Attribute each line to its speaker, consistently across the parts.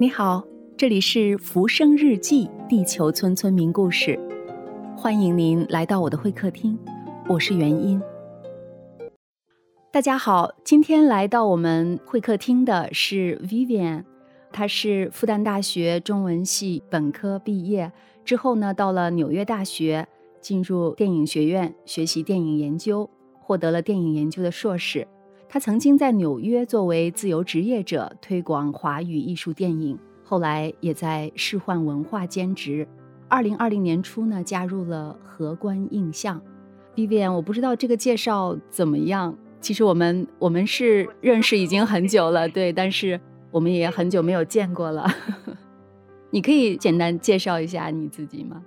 Speaker 1: 你好，这里是《浮生日记》地球村村民故事，欢迎您来到我的会客厅，我是元音。大家好，今天来到我们会客厅的是 Vivian，她是复旦大学中文系本科毕业之后呢，到了纽约大学进入电影学院学习电影研究，获得了电影研究的硕士。他曾经在纽约作为自由职业者推广华语艺术电影，后来也在世幻文化兼职。二零二零年初呢，加入了荷官印象。Vivian，我不知道这个介绍怎么样。其实我们我们是认识已经很久了，对，但是我们也很久没有见过了。你可以简单介绍一下你自己吗？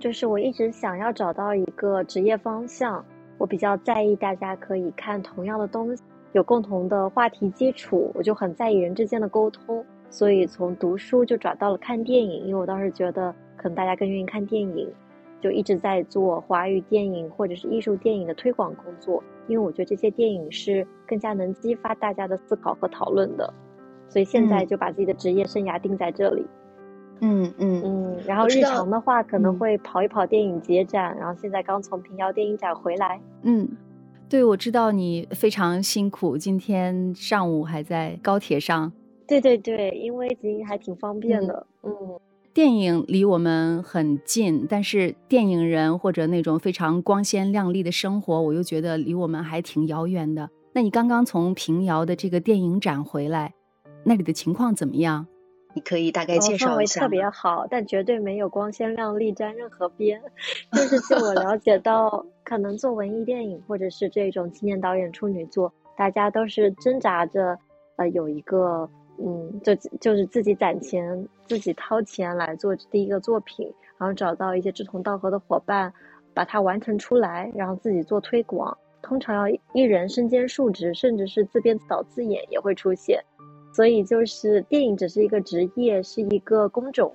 Speaker 2: 就是我一直想要找到一个职业方向。我比较在意大家可以看同样的东西，有共同的话题基础，我就很在意人之间的沟通，所以从读书就转到了看电影，因为我当时觉得可能大家更愿意看电影，就一直在做华语电影或者是艺术电影的推广工作，因为我觉得这些电影是更加能激发大家的思考和讨论的，所以现在就把自己的职业生涯定在这里。
Speaker 1: 嗯嗯嗯嗯，
Speaker 2: 然后日常的话可能会跑一跑电影节展，然后现在刚从平遥电影展回来。
Speaker 1: 嗯，对，我知道你非常辛苦，今天上午还在高铁上。
Speaker 2: 对对对，因为已经还挺方便的。嗯，
Speaker 1: 电影离我们很近，但是电影人或者那种非常光鲜亮丽的生活，我又觉得离我们还挺遥远的。那你刚刚从平遥的这个电影展回来，那里的情况怎么样？你可以大概介绍一
Speaker 2: 下。特别好，但绝对没有光鲜亮丽沾任何边。就是据我了解 到，可能做文艺电影或者是这种青年导演处女作，大家都是挣扎着，呃，有一个，嗯，就就是自己攒钱，自己掏钱来做第一个作品，然后找到一些志同道合的伙伴，把它完成出来，然后自己做推广。通常要一人身兼数职，甚至是自编自导自演也会出现。所以就是电影只是一个职业，是一个工种，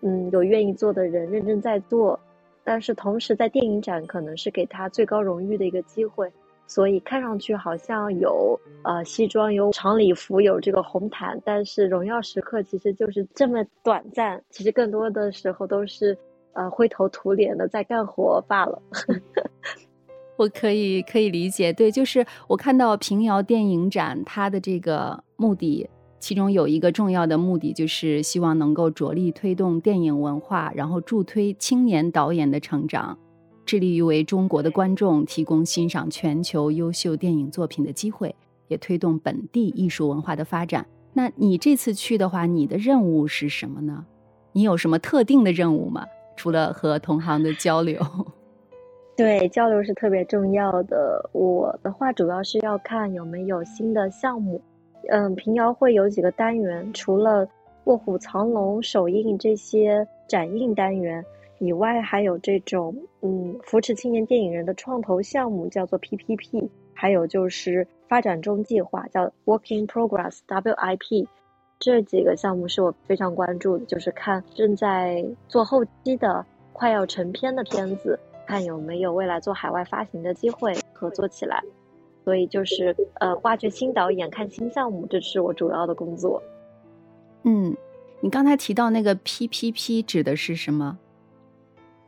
Speaker 2: 嗯，有愿意做的人认真在做，但是同时在电影展可能是给他最高荣誉的一个机会，所以看上去好像有呃西装、有长礼服、有这个红毯，但是荣耀时刻其实就是这么短暂，其实更多的时候都是呃灰头土脸的在干活罢了。
Speaker 1: 我可以可以理解，对，就是我看到平遥电影展它的这个目的。其中有一个重要的目的，就是希望能够着力推动电影文化，然后助推青年导演的成长，致力于为中国的观众提供欣赏全球优秀电影作品的机会，也推动本地艺术文化的发展。那你这次去的话，你的任务是什么呢？你有什么特定的任务吗？除了和同行的交流？
Speaker 2: 对，交流是特别重要的。我的话主要是要看有没有新的项目。嗯，平遥会有几个单元，除了《卧虎藏龙》首映这些展映单元以外，还有这种嗯扶持青年电影人的创投项目，叫做 PPP，还有就是发展中计划，叫 Working Progress WIP，这几个项目是我非常关注的，就是看正在做后期的、快要成片的片子，看有没有未来做海外发行的机会，合作起来。所以就是呃，挖掘新导演、看新项目，这是我主要的工作。
Speaker 1: 嗯，你刚才提到那个 PPP 指的是什么？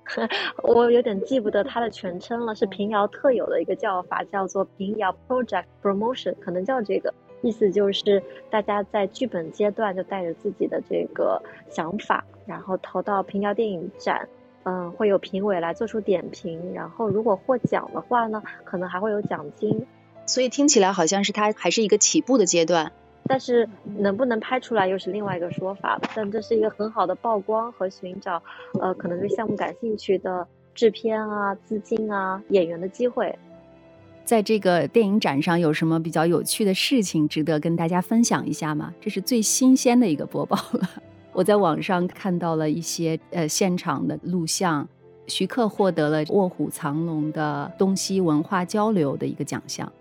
Speaker 2: 我有点记不得它的全称了，是平遥特有的一个叫法，叫做平遥 Project Promotion，可能叫这个意思就是大家在剧本阶段就带着自己的这个想法，然后投到平遥电影展。嗯，会有评委来做出点评，然后如果获奖的话呢，可能还会有奖金。
Speaker 1: 所以听起来好像是它还是一个起步的阶段，
Speaker 2: 但是能不能拍出来又是另外一个说法了。但这是一个很好的曝光和寻找，呃，可能对项目感兴趣的制片啊、资金啊、演员的机会。
Speaker 1: 在这个电影展上有什么比较有趣的事情值得跟大家分享一下吗？这是最新鲜的一个播报了。我在网上看到了一些呃现场的录像，徐克获得了《卧虎藏龙》的东西文化交流的一个奖项。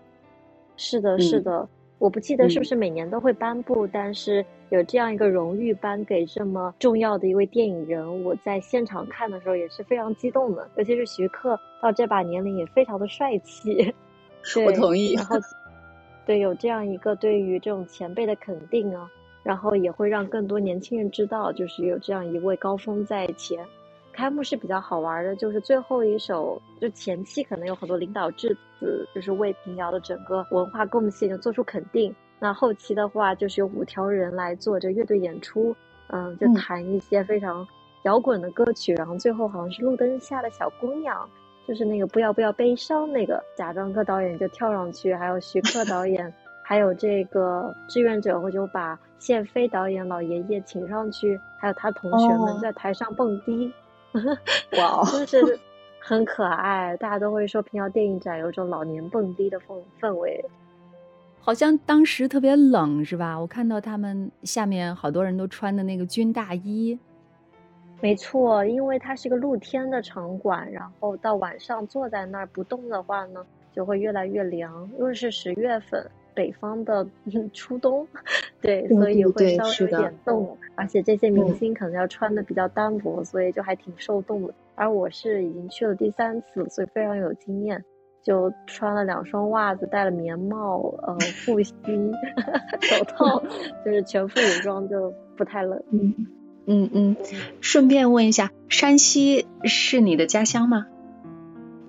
Speaker 2: 是的，是的，我不记得是不是每年都会颁布，但是有这样一个荣誉颁给这么重要的一位电影人，我在现场看的时候也是非常激动的。尤其是徐克到这把年龄也非常的帅气，
Speaker 1: 我同意。
Speaker 2: 然后，对，有这样一个对于这种前辈的肯定啊，然后也会让更多年轻人知道，就是有这样一位高峰在前。开幕式比较好玩的，就是最后一首，就前期可能有很多领导致辞，就是为平遥的整个文化贡献就做出肯定。那后期的话，就是有五条人来做这乐队演出，嗯，就弹一些非常摇滚的歌曲。然后最后好像是路灯下的小姑娘，就是那个不要不要悲伤那个贾樟柯导演就跳上去，还有徐克导演。还有这个志愿者，我就把谢飞导演老爷爷请上去，还有他同学们在台上蹦迪，
Speaker 1: 哇，
Speaker 2: 就是很可爱。大家都会说平遥电影展有种老年蹦迪的氛氛围，
Speaker 1: 好像当时特别冷是吧？我看到他们下面好多人都穿的那个军大衣。
Speaker 2: 没错，因为它是一个露天的场馆，然后到晚上坐在那儿不动的话呢，就会越来越凉，因为是十月份。北方的 初冬，对，所以会稍微有点冻，而且这些明星可能要穿的比较单薄，所以就还挺受冻的。而我是已经去了第三次，所以非常有经验，就穿了两双袜子，戴了棉帽，呃，护膝、手套，就是全副武装，就不太冷。
Speaker 1: 嗯嗯嗯，顺便问一下，山西是你的家乡吗？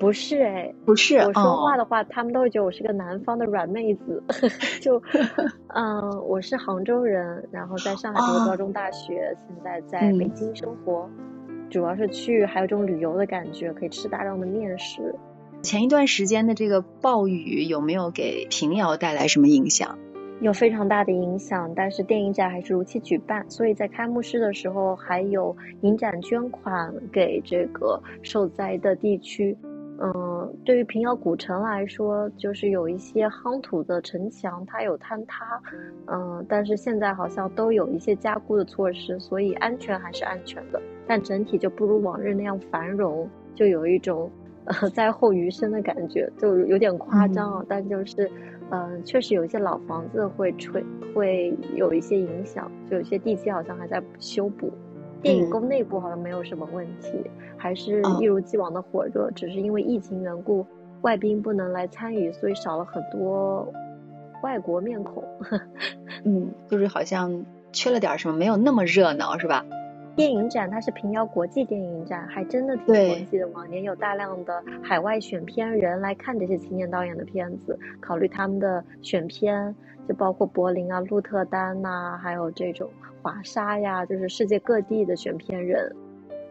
Speaker 2: 不是哎，
Speaker 1: 不是
Speaker 2: 我说话的话，他们都会觉得我是个南方的软妹子。就，嗯，我是杭州人，然后在上海读高中、大学，现在在北京生活，主要是去还有这种旅游的感觉，可以吃大量的面食。
Speaker 1: 前一段时间的这个暴雨有没有给平遥带来什么影响？
Speaker 2: 有非常大的影响，但是电影展还是如期举办，所以在开幕式的时候还有影展捐款给这个受灾的地区。嗯，对于平遥古城来说，就是有一些夯土的城墙，它有坍塌，嗯，但是现在好像都有一些加固的措施，所以安全还是安全的，但整体就不如往日那样繁荣，就有一种呃灾后余生的感觉，就有点夸张啊，但就是，嗯，确实有一些老房子会吹，会有一些影响，就有些地基好像还在修补。电影宫内部好像没有什么问题，还是一如既往的火热，只是因为疫情缘故，外宾不能来参与，所以少了很多外国面孔。
Speaker 1: 嗯，就是好像缺了点什么，没有那么热闹，是吧？
Speaker 2: 电影展它是平遥国际电影展，还真的挺国际的。往年有大量的海外选片人来看这些青年导演的片子，考虑他们的选片，就包括柏林啊、鹿特丹呐，还有这种。华沙呀，就是世界各地的选片人，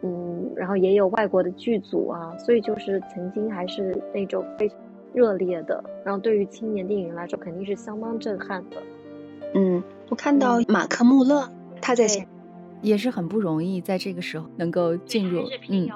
Speaker 2: 嗯，然后也有外国的剧组啊，所以就是曾经还是那种非常热烈的，然后对于青年电影人来说肯定是相当震撼的。
Speaker 1: 嗯，我看到马克·穆勒他在前，也是很不容易，在这个时候能够进入，嗯。